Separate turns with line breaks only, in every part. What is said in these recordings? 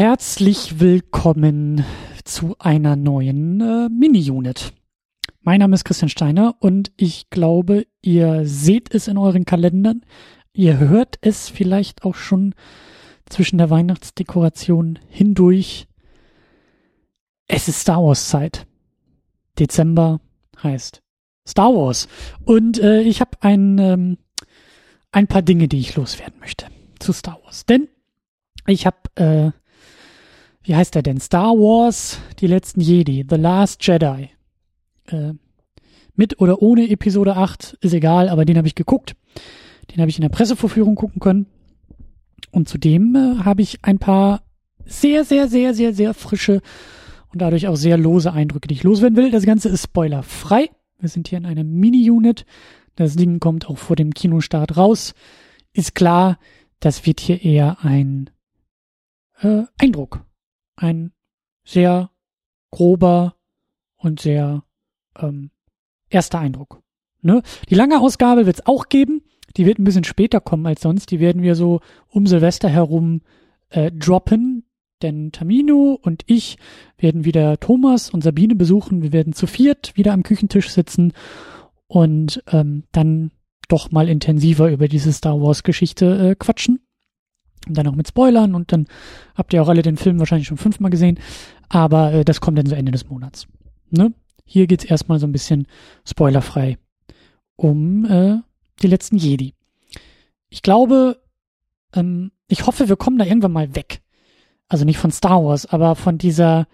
Herzlich willkommen zu einer neuen äh, Mini-Unit. Mein Name ist Christian Steiner und ich glaube, ihr seht es in euren Kalendern. Ihr hört es vielleicht auch schon zwischen der Weihnachtsdekoration hindurch. Es ist Star Wars Zeit. Dezember heißt Star Wars. Und äh, ich habe ein, ähm, ein paar Dinge, die ich loswerden möchte zu Star Wars. Denn ich habe äh, wie heißt der denn? Star Wars, die letzten Jedi, The Last Jedi. Äh, mit oder ohne Episode 8, ist egal, aber den habe ich geguckt. Den habe ich in der Pressevorführung gucken können. Und zudem äh, habe ich ein paar sehr, sehr, sehr, sehr, sehr frische und dadurch auch sehr lose Eindrücke, die ich loswerden will. Das Ganze ist spoilerfrei. Wir sind hier in einer Mini-Unit. Das Ding kommt auch vor dem Kinostart raus. Ist klar, das wird hier eher ein äh, Eindruck ein sehr grober und sehr ähm, erster Eindruck. Ne? Die lange Ausgabe wird es auch geben. Die wird ein bisschen später kommen als sonst. Die werden wir so um Silvester herum äh, droppen. Denn Tamino und ich werden wieder Thomas und Sabine besuchen. Wir werden zu viert wieder am Küchentisch sitzen und ähm, dann doch mal intensiver über diese Star Wars Geschichte äh, quatschen. Und dann auch mit Spoilern und dann habt ihr auch alle den Film wahrscheinlich schon fünfmal gesehen. Aber äh, das kommt dann so Ende des Monats. Ne? Hier geht's erstmal so ein bisschen spoilerfrei um äh, die letzten Jedi. Ich glaube, ähm, ich hoffe, wir kommen da irgendwann mal weg. Also nicht von Star Wars, aber von dieser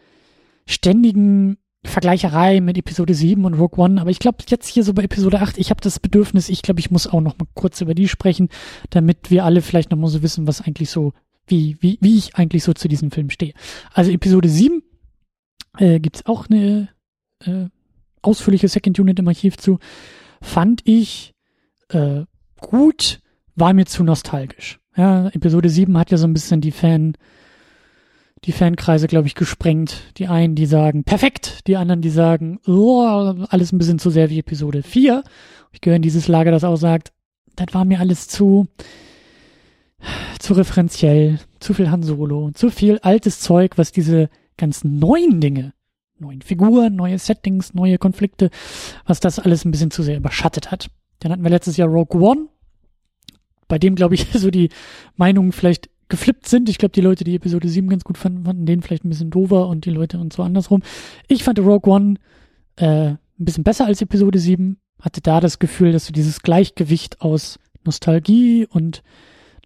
ständigen Vergleicherei mit Episode 7 und Rogue One, aber ich glaube jetzt hier so bei Episode 8, ich habe das Bedürfnis, ich glaube, ich muss auch noch mal kurz über die sprechen, damit wir alle vielleicht noch mal so wissen, was eigentlich so, wie, wie, wie ich eigentlich so zu diesem Film stehe. Also Episode 7 äh, gibt auch eine äh, ausführliche Second Unit im Archiv zu. Fand ich äh, gut, war mir zu nostalgisch. Ja, Episode 7 hat ja so ein bisschen die Fan- die Fankreise, glaube ich, gesprengt. Die einen, die sagen, perfekt, die anderen, die sagen, oh, alles ein bisschen zu sehr wie Episode 4. Ich gehöre in dieses Lager, das auch sagt, das war mir alles zu, zu referenziell, zu viel Han Solo, zu viel altes Zeug, was diese ganzen neuen Dinge, neuen Figuren, neue Settings, neue Konflikte, was das alles ein bisschen zu sehr überschattet hat. Dann hatten wir letztes Jahr Rogue One, bei dem, glaube ich, so die Meinungen vielleicht geflippt sind. Ich glaube, die Leute, die Episode 7 ganz gut fanden, fanden den vielleicht ein bisschen doofer und die Leute und so andersrum. Ich fand Rogue One äh, ein bisschen besser als Episode 7. Hatte da das Gefühl, dass so dieses Gleichgewicht aus Nostalgie und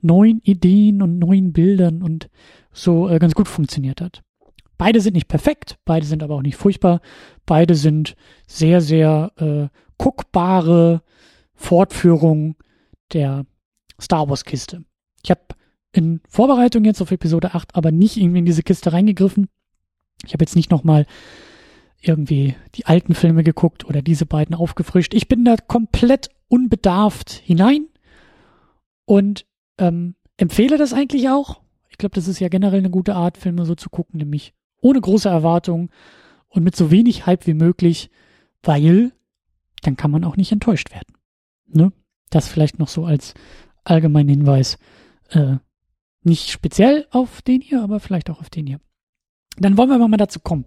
neuen Ideen und neuen Bildern und so äh, ganz gut funktioniert hat. Beide sind nicht perfekt, beide sind aber auch nicht furchtbar. Beide sind sehr, sehr äh, guckbare Fortführungen der Star Wars Kiste. Ich habe in Vorbereitung jetzt auf Episode 8 aber nicht irgendwie in diese Kiste reingegriffen. Ich habe jetzt nicht nochmal irgendwie die alten Filme geguckt oder diese beiden aufgefrischt. Ich bin da komplett unbedarft hinein und ähm, empfehle das eigentlich auch. Ich glaube, das ist ja generell eine gute Art, Filme so zu gucken, nämlich ohne große Erwartungen und mit so wenig Hype wie möglich, weil dann kann man auch nicht enttäuscht werden. Ne? Das vielleicht noch so als allgemeinen Hinweis äh, nicht speziell auf den hier, aber vielleicht auch auf den hier. Dann wollen wir mal dazu kommen.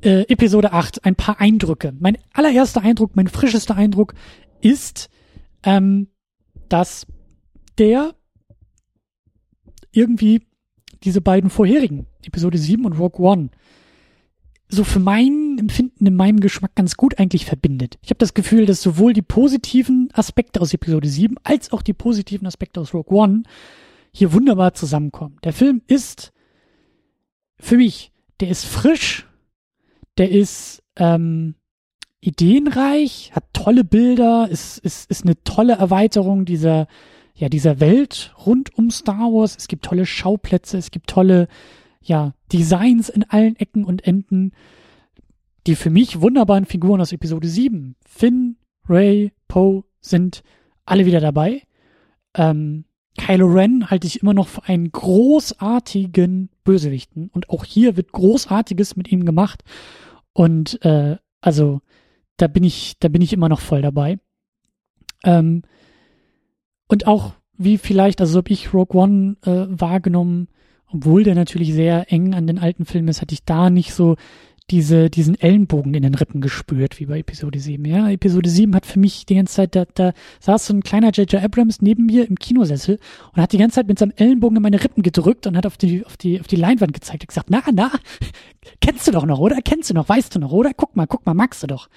Äh, Episode 8, ein paar Eindrücke. Mein allererster Eindruck, mein frischester Eindruck ist, ähm, dass der irgendwie diese beiden vorherigen, Episode 7 und Rogue One, so für mein Empfinden in meinem Geschmack ganz gut eigentlich verbindet. Ich habe das Gefühl, dass sowohl die positiven Aspekte aus Episode 7 als auch die positiven Aspekte aus Rogue One hier wunderbar zusammenkommen. Der Film ist für mich, der ist frisch, der ist ähm, ideenreich, hat tolle Bilder, ist, ist, ist eine tolle Erweiterung dieser, ja, dieser Welt rund um Star Wars. Es gibt tolle Schauplätze, es gibt tolle, ja, Designs in allen Ecken und Enden. Die für mich wunderbaren Figuren aus Episode 7, Finn, Ray, Poe, sind alle wieder dabei. Ähm, Kylo Ren halte ich immer noch für einen großartigen Bösewichten. Und auch hier wird Großartiges mit ihm gemacht. Und äh, also da bin ich, da bin ich immer noch voll dabei. Ähm, und auch wie vielleicht, also habe ich Rogue One äh, wahrgenommen obwohl der natürlich sehr eng an den alten Filmen ist, hatte ich da nicht so diese, diesen Ellenbogen in den Rippen gespürt, wie bei Episode 7. Ja, Episode 7 hat für mich die ganze Zeit, da, da saß so ein kleiner J.J. Abrams neben mir im Kinosessel und hat die ganze Zeit mit seinem Ellenbogen in meine Rippen gedrückt und hat auf die, auf die, auf die Leinwand gezeigt und gesagt, na, na, kennst du doch noch, oder? Kennst du noch, weißt du noch, oder? Guck mal, guck mal, magst du doch.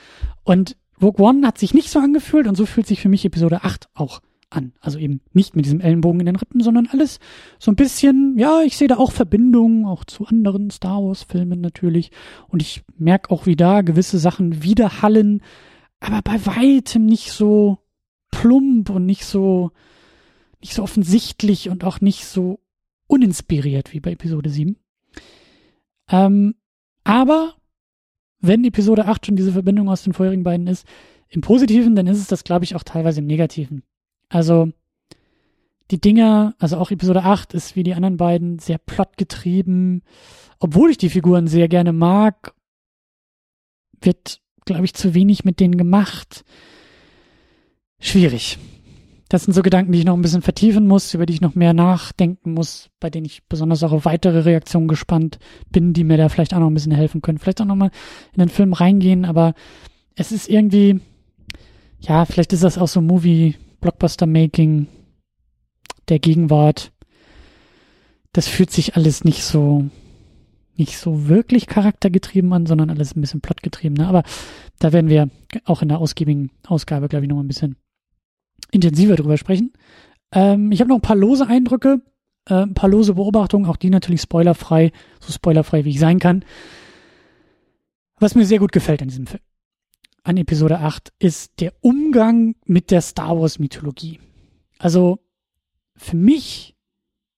Und Rogue One hat sich nicht so angefühlt und so fühlt sich für mich Episode 8 auch an. Also eben nicht mit diesem Ellenbogen in den Rippen, sondern alles so ein bisschen, ja, ich sehe da auch Verbindungen, auch zu anderen Star Wars-Filmen natürlich. Und ich merke auch, wie da gewisse Sachen widerhallen, aber bei weitem nicht so plump und nicht so, nicht so offensichtlich und auch nicht so uninspiriert wie bei Episode 7. Ähm, aber wenn Episode 8 schon diese Verbindung aus den vorherigen beiden ist, im Positiven, dann ist es das, glaube ich, auch teilweise im Negativen. Also die Dinger, also auch Episode 8 ist wie die anderen beiden sehr plotgetrieben. Obwohl ich die Figuren sehr gerne mag, wird, glaube ich, zu wenig mit denen gemacht. Schwierig. Das sind so Gedanken, die ich noch ein bisschen vertiefen muss, über die ich noch mehr nachdenken muss, bei denen ich besonders auch auf weitere Reaktionen gespannt bin, die mir da vielleicht auch noch ein bisschen helfen können. Vielleicht auch nochmal in den Film reingehen, aber es ist irgendwie, ja, vielleicht ist das auch so Movie, Blockbuster-Making der Gegenwart, das fühlt sich alles nicht so, nicht so wirklich charaktergetrieben an, sondern alles ein bisschen plotgetrieben. Ne? Aber da werden wir auch in der ausgiebigen Ausgabe, glaube ich, noch mal ein bisschen intensiver drüber sprechen. Ähm, ich habe noch ein paar lose Eindrücke, äh, ein paar lose Beobachtungen, auch die natürlich spoilerfrei, so spoilerfrei wie ich sein kann. Was mir sehr gut gefällt an diesem Film an Episode 8 ist der Umgang mit der Star Wars Mythologie. Also für mich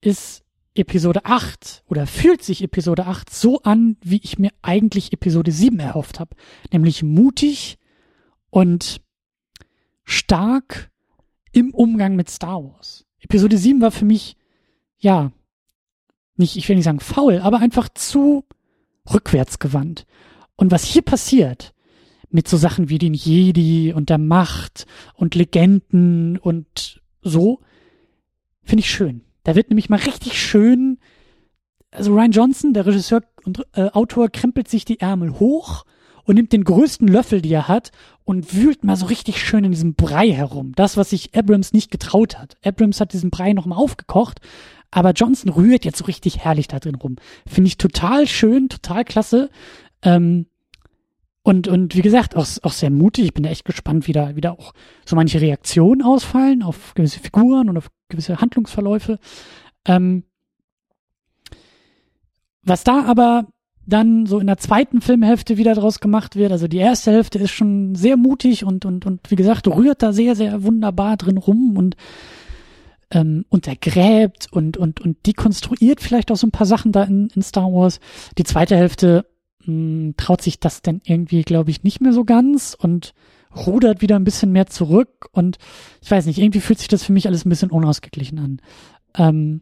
ist Episode 8 oder fühlt sich Episode 8 so an, wie ich mir eigentlich Episode 7 erhofft habe. Nämlich mutig und stark im Umgang mit Star Wars. Episode 7 war für mich, ja, nicht, ich will nicht sagen faul, aber einfach zu rückwärtsgewandt. Und was hier passiert, mit so Sachen wie den Jedi und der Macht und Legenden und so, finde ich schön. Da wird nämlich mal richtig schön, also Ryan Johnson, der Regisseur und äh, Autor, krempelt sich die Ärmel hoch und nimmt den größten Löffel, die er hat, und wühlt mal so richtig schön in diesem Brei herum. Das, was sich Abrams nicht getraut hat. Abrams hat diesen Brei nochmal aufgekocht, aber Johnson rührt jetzt so richtig herrlich da drin rum. Finde ich total schön, total klasse. Ähm, und, und wie gesagt, auch, auch sehr mutig. Ich bin da echt gespannt, wie da, wie da auch so manche Reaktionen ausfallen auf gewisse Figuren und auf gewisse Handlungsverläufe. Ähm, was da aber dann so in der zweiten Filmhälfte wieder draus gemacht wird, also die erste Hälfte ist schon sehr mutig und, und, und wie gesagt, rührt da sehr, sehr wunderbar drin rum und ähm, untergräbt und, und, und dekonstruiert vielleicht auch so ein paar Sachen da in, in Star Wars. Die zweite Hälfte mh, hm, traut sich das denn irgendwie, glaube ich, nicht mehr so ganz und rudert wieder ein bisschen mehr zurück und ich weiß nicht, irgendwie fühlt sich das für mich alles ein bisschen unausgeglichen an. Ähm,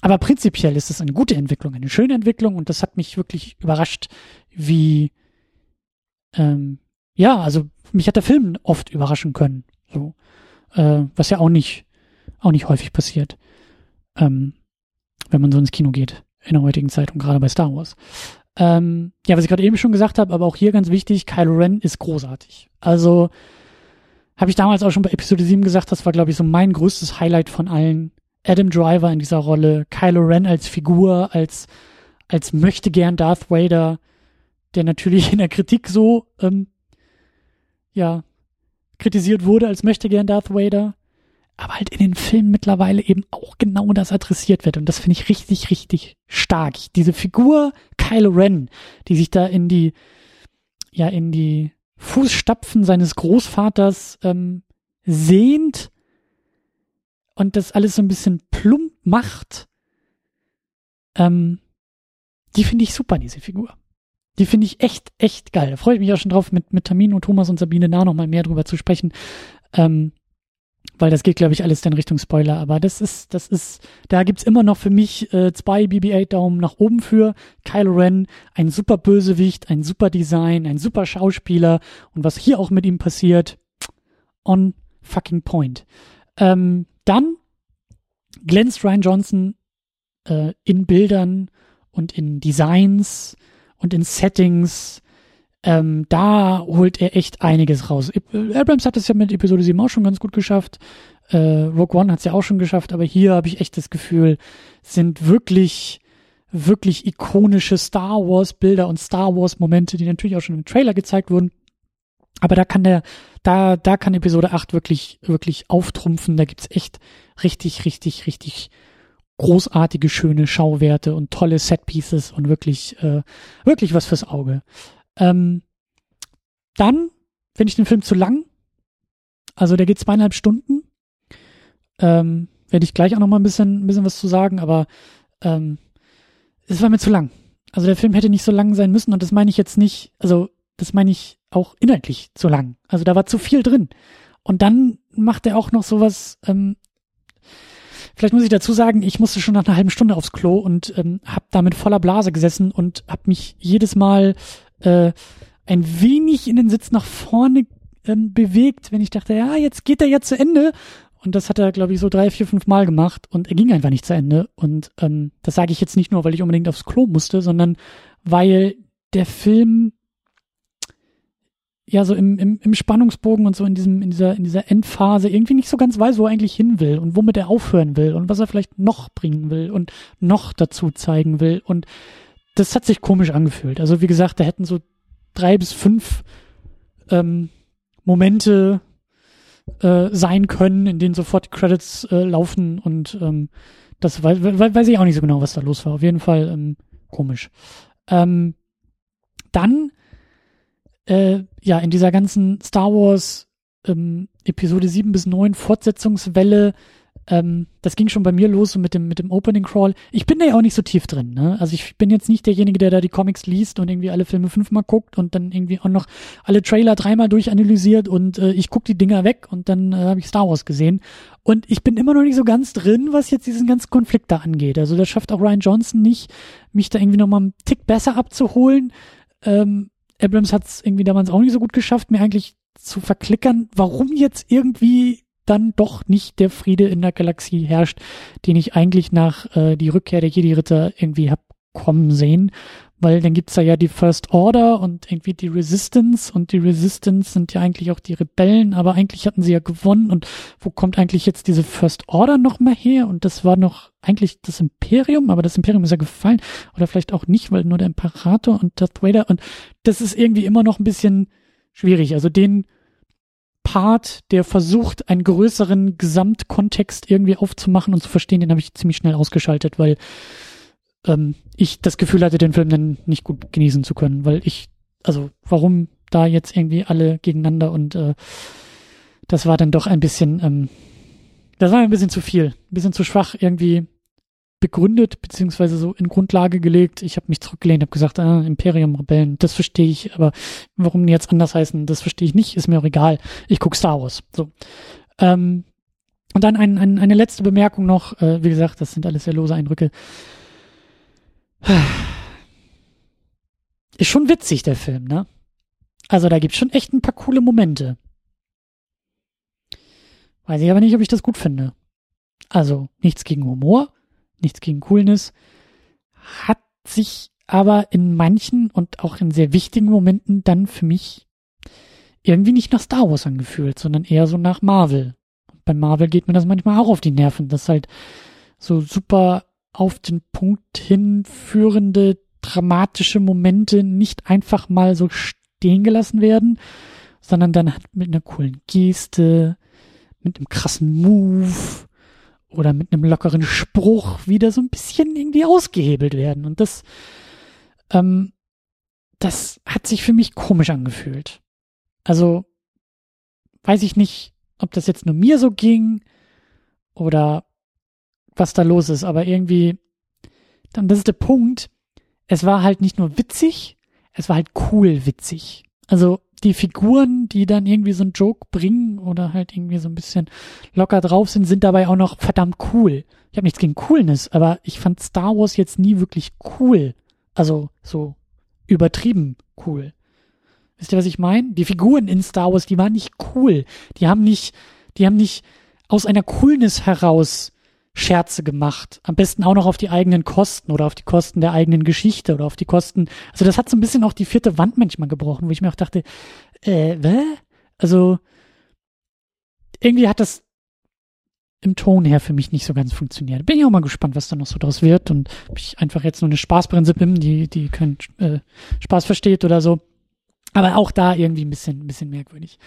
aber prinzipiell ist es eine gute Entwicklung, eine schöne Entwicklung und das hat mich wirklich überrascht, wie ähm, ja, also mich hat der Film oft überraschen können, so äh, was ja auch nicht auch nicht häufig passiert, ähm, wenn man so ins Kino geht in der heutigen Zeit und gerade bei Star Wars. Ähm, ja, was ich gerade eben schon gesagt habe, aber auch hier ganz wichtig, Kylo Ren ist großartig. Also habe ich damals auch schon bei Episode 7 gesagt, das war, glaube ich, so mein größtes Highlight von allen. Adam Driver in dieser Rolle, Kylo Ren als Figur, als, als möchte gern Darth Vader, der natürlich in der Kritik so, ähm, ja, kritisiert wurde als möchte gern Darth Vader aber halt in den Filmen mittlerweile eben auch genau das adressiert wird. Und das finde ich richtig, richtig stark. Diese Figur Kylo Ren, die sich da in die, ja, in die Fußstapfen seines Großvaters ähm, sehnt und das alles so ein bisschen plump macht, ähm, die finde ich super, diese Figur. Die finde ich echt, echt geil. Da freue ich mich auch schon drauf, mit, mit Tamino, Thomas und Sabine da noch mal mehr drüber zu sprechen. Ähm, weil das geht, glaube ich, alles in Richtung Spoiler. Aber das ist, das ist, da gibt's immer noch für mich äh, zwei BB-8 Daumen nach oben für Kylo Ren, ein super Bösewicht, ein super Design, ein super Schauspieler und was hier auch mit ihm passiert, on fucking point. Ähm, dann glänzt Ryan Johnson äh, in Bildern und in Designs und in Settings. Ähm, da holt er echt einiges raus. Abrams hat es ja mit Episode 7 auch schon ganz gut geschafft. Äh, Rogue One hat es ja auch schon geschafft, aber hier habe ich echt das Gefühl, sind wirklich, wirklich ikonische Star Wars Bilder und Star Wars Momente, die natürlich auch schon im Trailer gezeigt wurden. Aber da kann der, da, da kann Episode 8 wirklich, wirklich auftrumpfen. Da gibt's echt richtig, richtig, richtig großartige, schöne Schauwerte und tolle Setpieces und wirklich, äh, wirklich was fürs Auge. Ähm, dann finde ich den Film zu lang. Also der geht zweieinhalb Stunden. Ähm, Werde ich gleich auch noch mal ein bisschen, ein bisschen was zu sagen, aber ähm, es war mir zu lang. Also der Film hätte nicht so lang sein müssen und das meine ich jetzt nicht, also das meine ich auch inhaltlich zu lang. Also da war zu viel drin. Und dann macht er auch noch sowas, ähm, vielleicht muss ich dazu sagen, ich musste schon nach einer halben Stunde aufs Klo und ähm, habe da mit voller Blase gesessen und habe mich jedes Mal äh, ein wenig in den Sitz nach vorne ähm, bewegt, wenn ich dachte, ja, jetzt geht er ja zu Ende. Und das hat er, glaube ich, so drei, vier, fünf Mal gemacht und er ging einfach nicht zu Ende. Und ähm, das sage ich jetzt nicht nur, weil ich unbedingt aufs Klo musste, sondern weil der Film ja so im, im, im Spannungsbogen und so in diesem in dieser in dieser Endphase irgendwie nicht so ganz weiß, wo er eigentlich hin will und womit er aufhören will und was er vielleicht noch bringen will und noch dazu zeigen will und das hat sich komisch angefühlt. Also wie gesagt, da hätten so drei bis fünf ähm, Momente äh, sein können, in denen sofort die Credits äh, laufen und ähm, das weiß, weiß ich auch nicht so genau, was da los war. Auf jeden Fall ähm, komisch. Ähm, dann äh, ja in dieser ganzen Star Wars ähm, Episode 7 bis 9 Fortsetzungswelle ähm, das ging schon bei mir los mit dem, mit dem Opening Crawl. Ich bin da ja auch nicht so tief drin, ne? Also ich bin jetzt nicht derjenige, der da die Comics liest und irgendwie alle Filme fünfmal guckt und dann irgendwie auch noch alle Trailer dreimal durchanalysiert und äh, ich guck die Dinger weg und dann äh, habe ich Star Wars gesehen. Und ich bin immer noch nicht so ganz drin, was jetzt diesen ganzen Konflikt da angeht. Also das schafft auch Ryan Johnson nicht, mich da irgendwie nochmal einen Tick besser abzuholen. Ähm, Abrams hat es irgendwie damals auch nicht so gut geschafft, mir eigentlich zu verklickern, warum jetzt irgendwie dann doch nicht der Friede in der Galaxie herrscht, den ich eigentlich nach äh, die Rückkehr der Jedi-Ritter irgendwie hab kommen sehen. Weil dann gibt's da ja die First Order und irgendwie die Resistance und die Resistance sind ja eigentlich auch die Rebellen, aber eigentlich hatten sie ja gewonnen und wo kommt eigentlich jetzt diese First Order nochmal her? Und das war noch eigentlich das Imperium, aber das Imperium ist ja gefallen oder vielleicht auch nicht, weil nur der Imperator und Darth Vader und das ist irgendwie immer noch ein bisschen schwierig. Also den Part, der versucht, einen größeren Gesamtkontext irgendwie aufzumachen und zu verstehen, den habe ich ziemlich schnell ausgeschaltet, weil ähm, ich das Gefühl hatte, den Film dann nicht gut genießen zu können, weil ich, also warum da jetzt irgendwie alle gegeneinander und äh, das war dann doch ein bisschen, ähm, das war ein bisschen zu viel, ein bisschen zu schwach irgendwie begründet, beziehungsweise so in Grundlage gelegt. Ich habe mich zurückgelehnt, habe gesagt, ah, Imperium Rebellen, das verstehe ich, aber warum die jetzt anders heißen, das verstehe ich nicht, ist mir auch egal. Ich gucke Star Wars. So. Ähm, und dann ein, ein, eine letzte Bemerkung noch, äh, wie gesagt, das sind alles sehr lose Eindrücke. Ist schon witzig, der Film, ne? Also da gibt's schon echt ein paar coole Momente. Weiß ich aber nicht, ob ich das gut finde. Also nichts gegen Humor, nichts gegen Coolness, hat sich aber in manchen und auch in sehr wichtigen Momenten dann für mich irgendwie nicht nach Star Wars angefühlt, sondern eher so nach Marvel. Und bei Marvel geht mir das manchmal auch auf die Nerven, dass halt so super auf den Punkt hinführende dramatische Momente nicht einfach mal so stehen gelassen werden, sondern dann halt mit einer coolen Geste, mit einem krassen Move, oder mit einem lockeren Spruch wieder so ein bisschen irgendwie ausgehebelt werden. Und das, ähm, das hat sich für mich komisch angefühlt. Also weiß ich nicht, ob das jetzt nur mir so ging oder was da los ist, aber irgendwie, dann das ist der Punkt. Es war halt nicht nur witzig, es war halt cool witzig. Also die Figuren, die dann irgendwie so einen Joke bringen oder halt irgendwie so ein bisschen locker drauf sind, sind dabei auch noch verdammt cool. Ich habe nichts gegen Coolness, aber ich fand Star Wars jetzt nie wirklich cool. Also so übertrieben cool. Wisst ihr, was ich meine? Die Figuren in Star Wars, die waren nicht cool. Die haben nicht, die haben nicht aus einer Coolness heraus Scherze gemacht. Am besten auch noch auf die eigenen Kosten oder auf die Kosten der eigenen Geschichte oder auf die Kosten. Also das hat so ein bisschen auch die vierte Wand manchmal gebrochen, wo ich mir auch dachte, äh, wä? Also irgendwie hat das im Ton her für mich nicht so ganz funktioniert. Bin ich auch mal gespannt, was da noch so draus wird und ob ich einfach jetzt nur eine Spaßbremse bin, die, die keinen äh, Spaß versteht oder so. Aber auch da irgendwie ein bisschen, ein bisschen merkwürdig.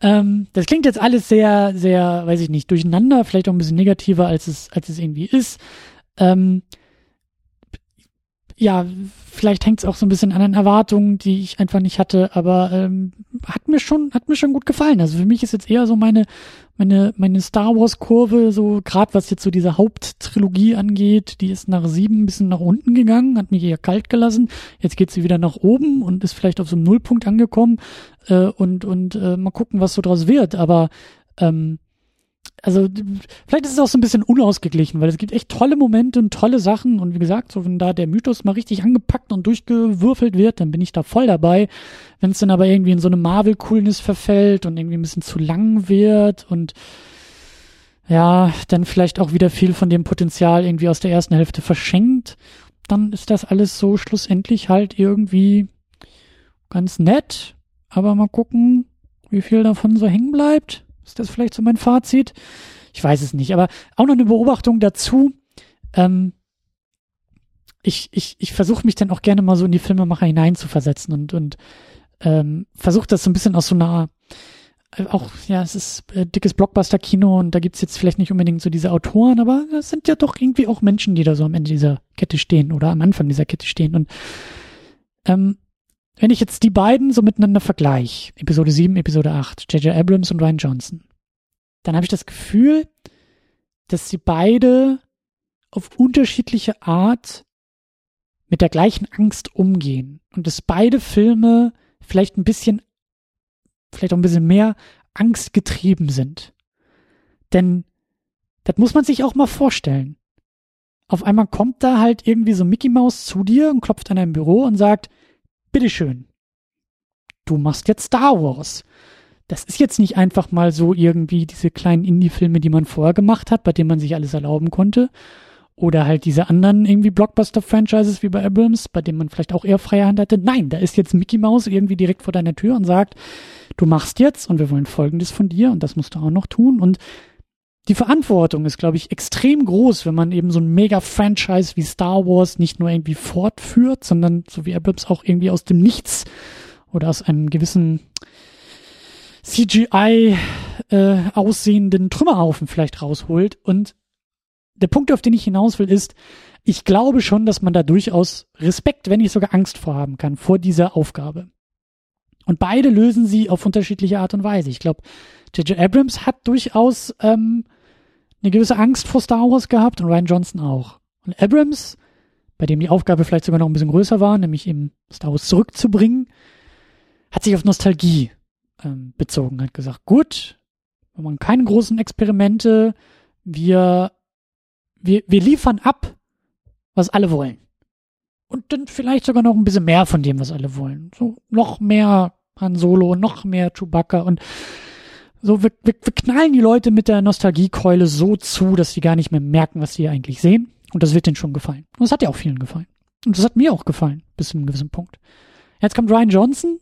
Ähm, das klingt jetzt alles sehr, sehr, weiß ich nicht, durcheinander, vielleicht auch ein bisschen negativer, als es, als es irgendwie ist. Ähm, ja, vielleicht hängt es auch so ein bisschen an den Erwartungen, die ich einfach nicht hatte, aber ähm, hat mir schon, hat mir schon gut gefallen. Also für mich ist jetzt eher so meine, meine, meine Star Wars Kurve, so gerade was jetzt so diese Haupttrilogie angeht, die ist nach sieben ein bisschen nach unten gegangen, hat mich eher kalt gelassen. Jetzt geht sie wieder nach oben und ist vielleicht auf so einem Nullpunkt angekommen äh, und und äh, mal gucken, was so draus wird. Aber ähm, also vielleicht ist es auch so ein bisschen unausgeglichen, weil es gibt echt tolle Momente und tolle Sachen und wie gesagt, so wenn da der Mythos mal richtig angepackt und durchgewürfelt wird, dann bin ich da voll dabei. Wenn es dann aber irgendwie in so eine Marvel-Coolness verfällt und irgendwie ein bisschen zu lang wird und ja, dann vielleicht auch wieder viel von dem Potenzial irgendwie aus der ersten Hälfte verschenkt, dann ist das alles so schlussendlich halt irgendwie ganz nett, aber mal gucken, wie viel davon so hängen bleibt. Ist das vielleicht so mein Fazit? Ich weiß es nicht, aber auch noch eine Beobachtung dazu. Ähm, ich ich, ich versuche mich dann auch gerne mal so in die Filmemacher hineinzuversetzen und, und ähm, versuche das so ein bisschen aus so einer äh, auch, ja, es ist äh, dickes Blockbuster-Kino und da gibt's jetzt vielleicht nicht unbedingt so diese Autoren, aber das sind ja doch irgendwie auch Menschen, die da so am Ende dieser Kette stehen oder am Anfang dieser Kette stehen. Und ähm, wenn ich jetzt die beiden so miteinander vergleiche, Episode 7, Episode 8, J.J. Abrams und Ryan Johnson, dann habe ich das Gefühl, dass sie beide auf unterschiedliche Art mit der gleichen Angst umgehen und dass beide Filme vielleicht ein bisschen, vielleicht auch ein bisschen mehr angstgetrieben sind. Denn das muss man sich auch mal vorstellen. Auf einmal kommt da halt irgendwie so Mickey Mouse zu dir und klopft an deinem Büro und sagt, bitteschön, du machst jetzt Star Wars. Das ist jetzt nicht einfach mal so irgendwie diese kleinen Indie-Filme, die man vorher gemacht hat, bei denen man sich alles erlauben konnte. Oder halt diese anderen irgendwie Blockbuster-Franchises wie bei Abrams, bei denen man vielleicht auch eher freie Hand hatte. Nein, da ist jetzt Mickey Mouse irgendwie direkt vor deiner Tür und sagt, du machst jetzt und wir wollen Folgendes von dir und das musst du auch noch tun. Und die Verantwortung ist, glaube ich, extrem groß, wenn man eben so ein Mega-Franchise wie Star Wars nicht nur irgendwie fortführt, sondern so wie Abrams auch irgendwie aus dem Nichts oder aus einem gewissen CGI äh, aussehenden Trümmerhaufen vielleicht rausholt. Und der Punkt, auf den ich hinaus will, ist, ich glaube schon, dass man da durchaus Respekt, wenn nicht sogar Angst vorhaben kann, vor dieser Aufgabe. Und beide lösen sie auf unterschiedliche Art und Weise. Ich glaube, J.J. Abrams hat durchaus ähm, eine gewisse Angst vor Star Wars gehabt und Ryan Johnson auch. Und Abrams, bei dem die Aufgabe vielleicht sogar noch ein bisschen größer war, nämlich eben Star Wars zurückzubringen, hat sich auf Nostalgie ähm, bezogen, hat gesagt, gut, wir machen keine großen Experimente, wir, wir, wir liefern ab, was alle wollen. Und dann vielleicht sogar noch ein bisschen mehr von dem, was alle wollen. So noch mehr Han Solo, noch mehr Chewbacca und so, wir, wir, wir knallen die Leute mit der Nostalgiekeule so zu, dass sie gar nicht mehr merken, was sie eigentlich sehen. Und das wird denen schon gefallen. Und das hat ja auch vielen gefallen. Und das hat mir auch gefallen, bis zu einem gewissen Punkt. Jetzt kommt Ryan Johnson,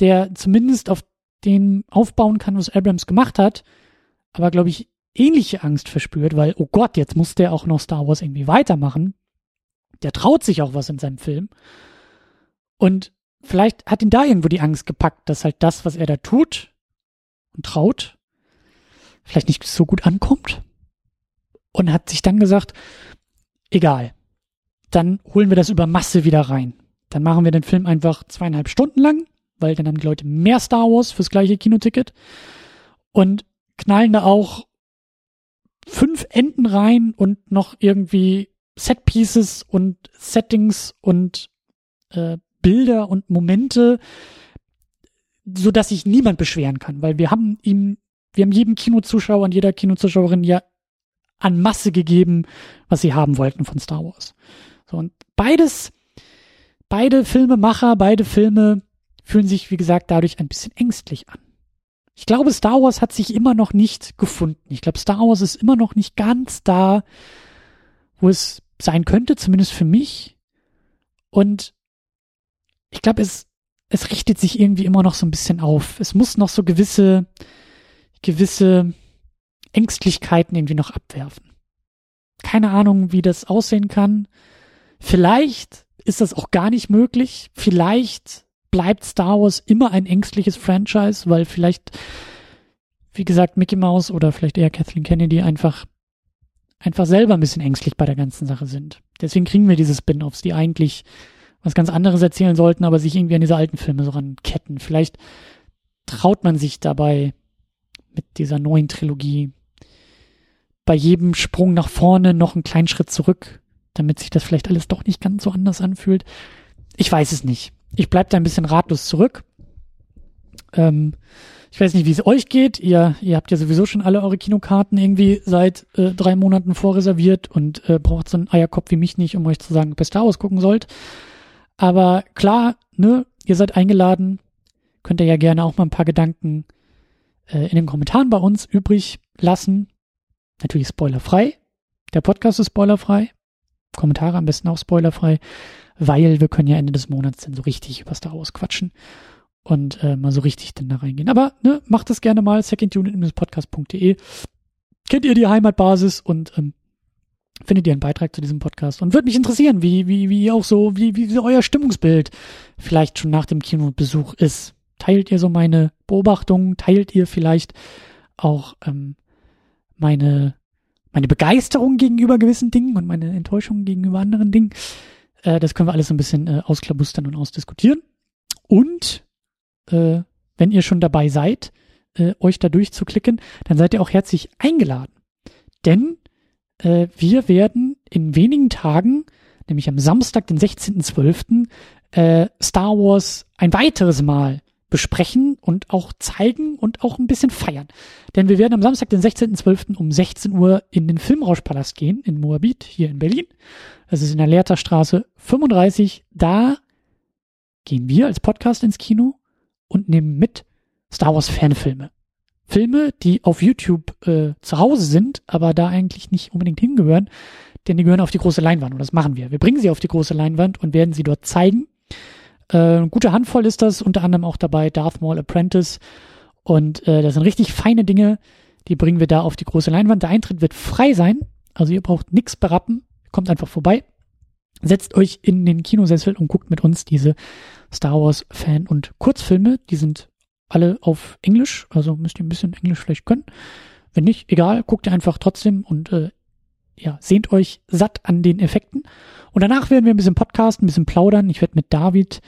der zumindest auf den aufbauen kann, was Abrams gemacht hat, aber glaube ich ähnliche Angst verspürt, weil, oh Gott, jetzt muss der auch noch Star Wars irgendwie weitermachen. Der traut sich auch was in seinem Film. Und vielleicht hat ihn da irgendwo die Angst gepackt, dass halt das, was er da tut, und traut, vielleicht nicht so gut ankommt und hat sich dann gesagt, egal, dann holen wir das über Masse wieder rein. Dann machen wir den Film einfach zweieinhalb Stunden lang, weil dann haben die Leute mehr Star Wars fürs gleiche Kinoticket und knallen da auch fünf Enden rein und noch irgendwie Set Pieces und Settings und äh, Bilder und Momente, so dass sich niemand beschweren kann, weil wir haben ihm, wir haben jedem Kinozuschauer und jeder Kinozuschauerin ja an Masse gegeben, was sie haben wollten von Star Wars. So, und beides, beide Filmemacher, beide Filme fühlen sich, wie gesagt, dadurch ein bisschen ängstlich an. ich glaube, Star Wars hat sich immer noch nicht gefunden. Ich glaube, Star Wars ist immer noch nicht ganz da, wo es sein könnte, zumindest für mich. Und ich glaube, es, es richtet sich irgendwie immer noch so ein bisschen auf. Es muss noch so gewisse, gewisse Ängstlichkeiten irgendwie noch abwerfen. Keine Ahnung, wie das aussehen kann. Vielleicht ist das auch gar nicht möglich. Vielleicht bleibt Star Wars immer ein ängstliches Franchise, weil vielleicht, wie gesagt, Mickey Mouse oder vielleicht eher Kathleen Kennedy einfach, einfach selber ein bisschen ängstlich bei der ganzen Sache sind. Deswegen kriegen wir diese Spin-offs, die eigentlich was ganz anderes erzählen sollten, aber sich irgendwie an diese alten Filme so ranketten. Vielleicht traut man sich dabei mit dieser neuen Trilogie bei jedem Sprung nach vorne noch einen kleinen Schritt zurück, damit sich das vielleicht alles doch nicht ganz so anders anfühlt. Ich weiß es nicht ich bleib da ein bisschen ratlos zurück. Ähm, ich weiß nicht, wie es euch geht. Ihr, ihr habt ja sowieso schon alle eure Kinokarten irgendwie seit äh, drei Monaten vorreserviert und äh, braucht so einen Eierkopf wie mich nicht, um euch zu sagen, ob ihr Star Wars gucken sollt. Aber klar, ne, ihr seid eingeladen. Könnt ihr ja gerne auch mal ein paar Gedanken äh, in den Kommentaren bei uns übrig lassen. Natürlich spoilerfrei. Der Podcast ist spoilerfrei. Kommentare am besten auch spoilerfrei weil wir können ja Ende des Monats dann so richtig Star Wars quatschen und äh, mal so richtig dann da reingehen. Aber ne, macht das gerne mal, secondunit-podcast.de. Kennt ihr die Heimatbasis und ähm, findet ihr einen Beitrag zu diesem Podcast und würde mich interessieren, wie, wie, wie auch so, wie, wie euer Stimmungsbild vielleicht schon nach dem Kinobesuch ist. Teilt ihr so meine Beobachtungen? Teilt ihr vielleicht auch ähm, meine, meine Begeisterung gegenüber gewissen Dingen und meine Enttäuschung gegenüber anderen Dingen? Äh, das können wir alles ein bisschen äh, ausklabustern und ausdiskutieren. Und äh, wenn ihr schon dabei seid, äh, euch da durchzuklicken, dann seid ihr auch herzlich eingeladen. Denn äh, wir werden in wenigen Tagen, nämlich am Samstag, den 16.12., äh, Star Wars ein weiteres Mal besprechen und auch zeigen und auch ein bisschen feiern. Denn wir werden am Samstag, den 16.12. um 16 Uhr in den Filmrauschpalast gehen, in Moabit, hier in Berlin. Das ist in der Lehrterstraße 35. Da gehen wir als Podcast ins Kino und nehmen mit Star Wars Fanfilme. Filme, die auf YouTube äh, zu Hause sind, aber da eigentlich nicht unbedingt hingehören, denn die gehören auf die große Leinwand und das machen wir. Wir bringen sie auf die große Leinwand und werden sie dort zeigen äh, eine gute Handvoll ist das, unter anderem auch dabei Darth Maul Apprentice. Und äh, das sind richtig feine Dinge, die bringen wir da auf die große Leinwand. Der Eintritt wird frei sein, also ihr braucht nichts berappen, kommt einfach vorbei. Setzt euch in den Kinosessel und guckt mit uns diese Star Wars Fan- und Kurzfilme. Die sind alle auf Englisch, also müsst ihr ein bisschen Englisch vielleicht können. Wenn nicht, egal, guckt ihr einfach trotzdem und äh, ja, sehnt euch satt an den Effekten. Und danach werden wir ein bisschen podcasten, ein bisschen plaudern. Ich werde mit David,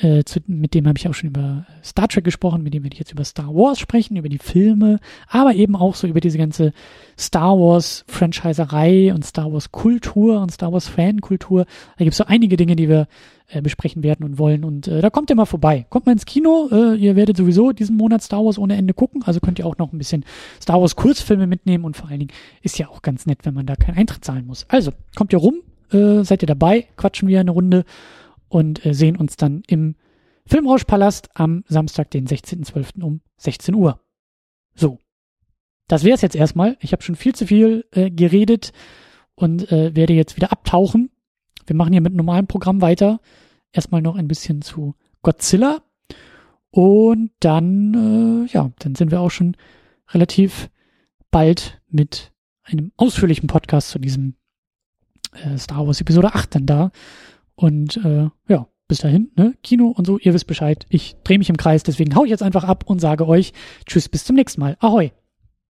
äh, zu, mit dem habe ich auch schon über Star Trek gesprochen, mit dem werde ich jetzt über Star Wars sprechen, über die Filme, aber eben auch so über diese ganze Star Wars Franchiserei und Star Wars Kultur und Star Wars Fankultur. Da gibt es so einige Dinge, die wir äh, besprechen werden und wollen. Und äh, da kommt ihr mal vorbei. Kommt mal ins Kino. Äh, ihr werdet sowieso diesen Monat Star Wars ohne Ende gucken. Also könnt ihr auch noch ein bisschen Star Wars Kurzfilme mitnehmen. Und vor allen Dingen ist ja auch ganz nett, wenn man da keinen Eintritt zahlen muss. Also, kommt ihr rum, äh, seid ihr dabei, quatschen wir eine Runde und äh, sehen uns dann im Filmrauschpalast am Samstag, den 16.12. um 16 Uhr. So. Das wäre es jetzt erstmal. Ich habe schon viel zu viel äh, geredet und äh, werde jetzt wieder abtauchen wir machen hier mit normalem Programm weiter. Erstmal noch ein bisschen zu Godzilla. Und dann, äh, ja, dann sind wir auch schon relativ bald mit einem ausführlichen Podcast zu diesem äh, Star Wars Episode 8 dann da. Und äh, ja, bis dahin, ne, Kino und so, ihr wisst Bescheid. Ich drehe mich im Kreis, deswegen hau ich jetzt einfach ab und sage euch Tschüss, bis zum nächsten Mal. Ahoi!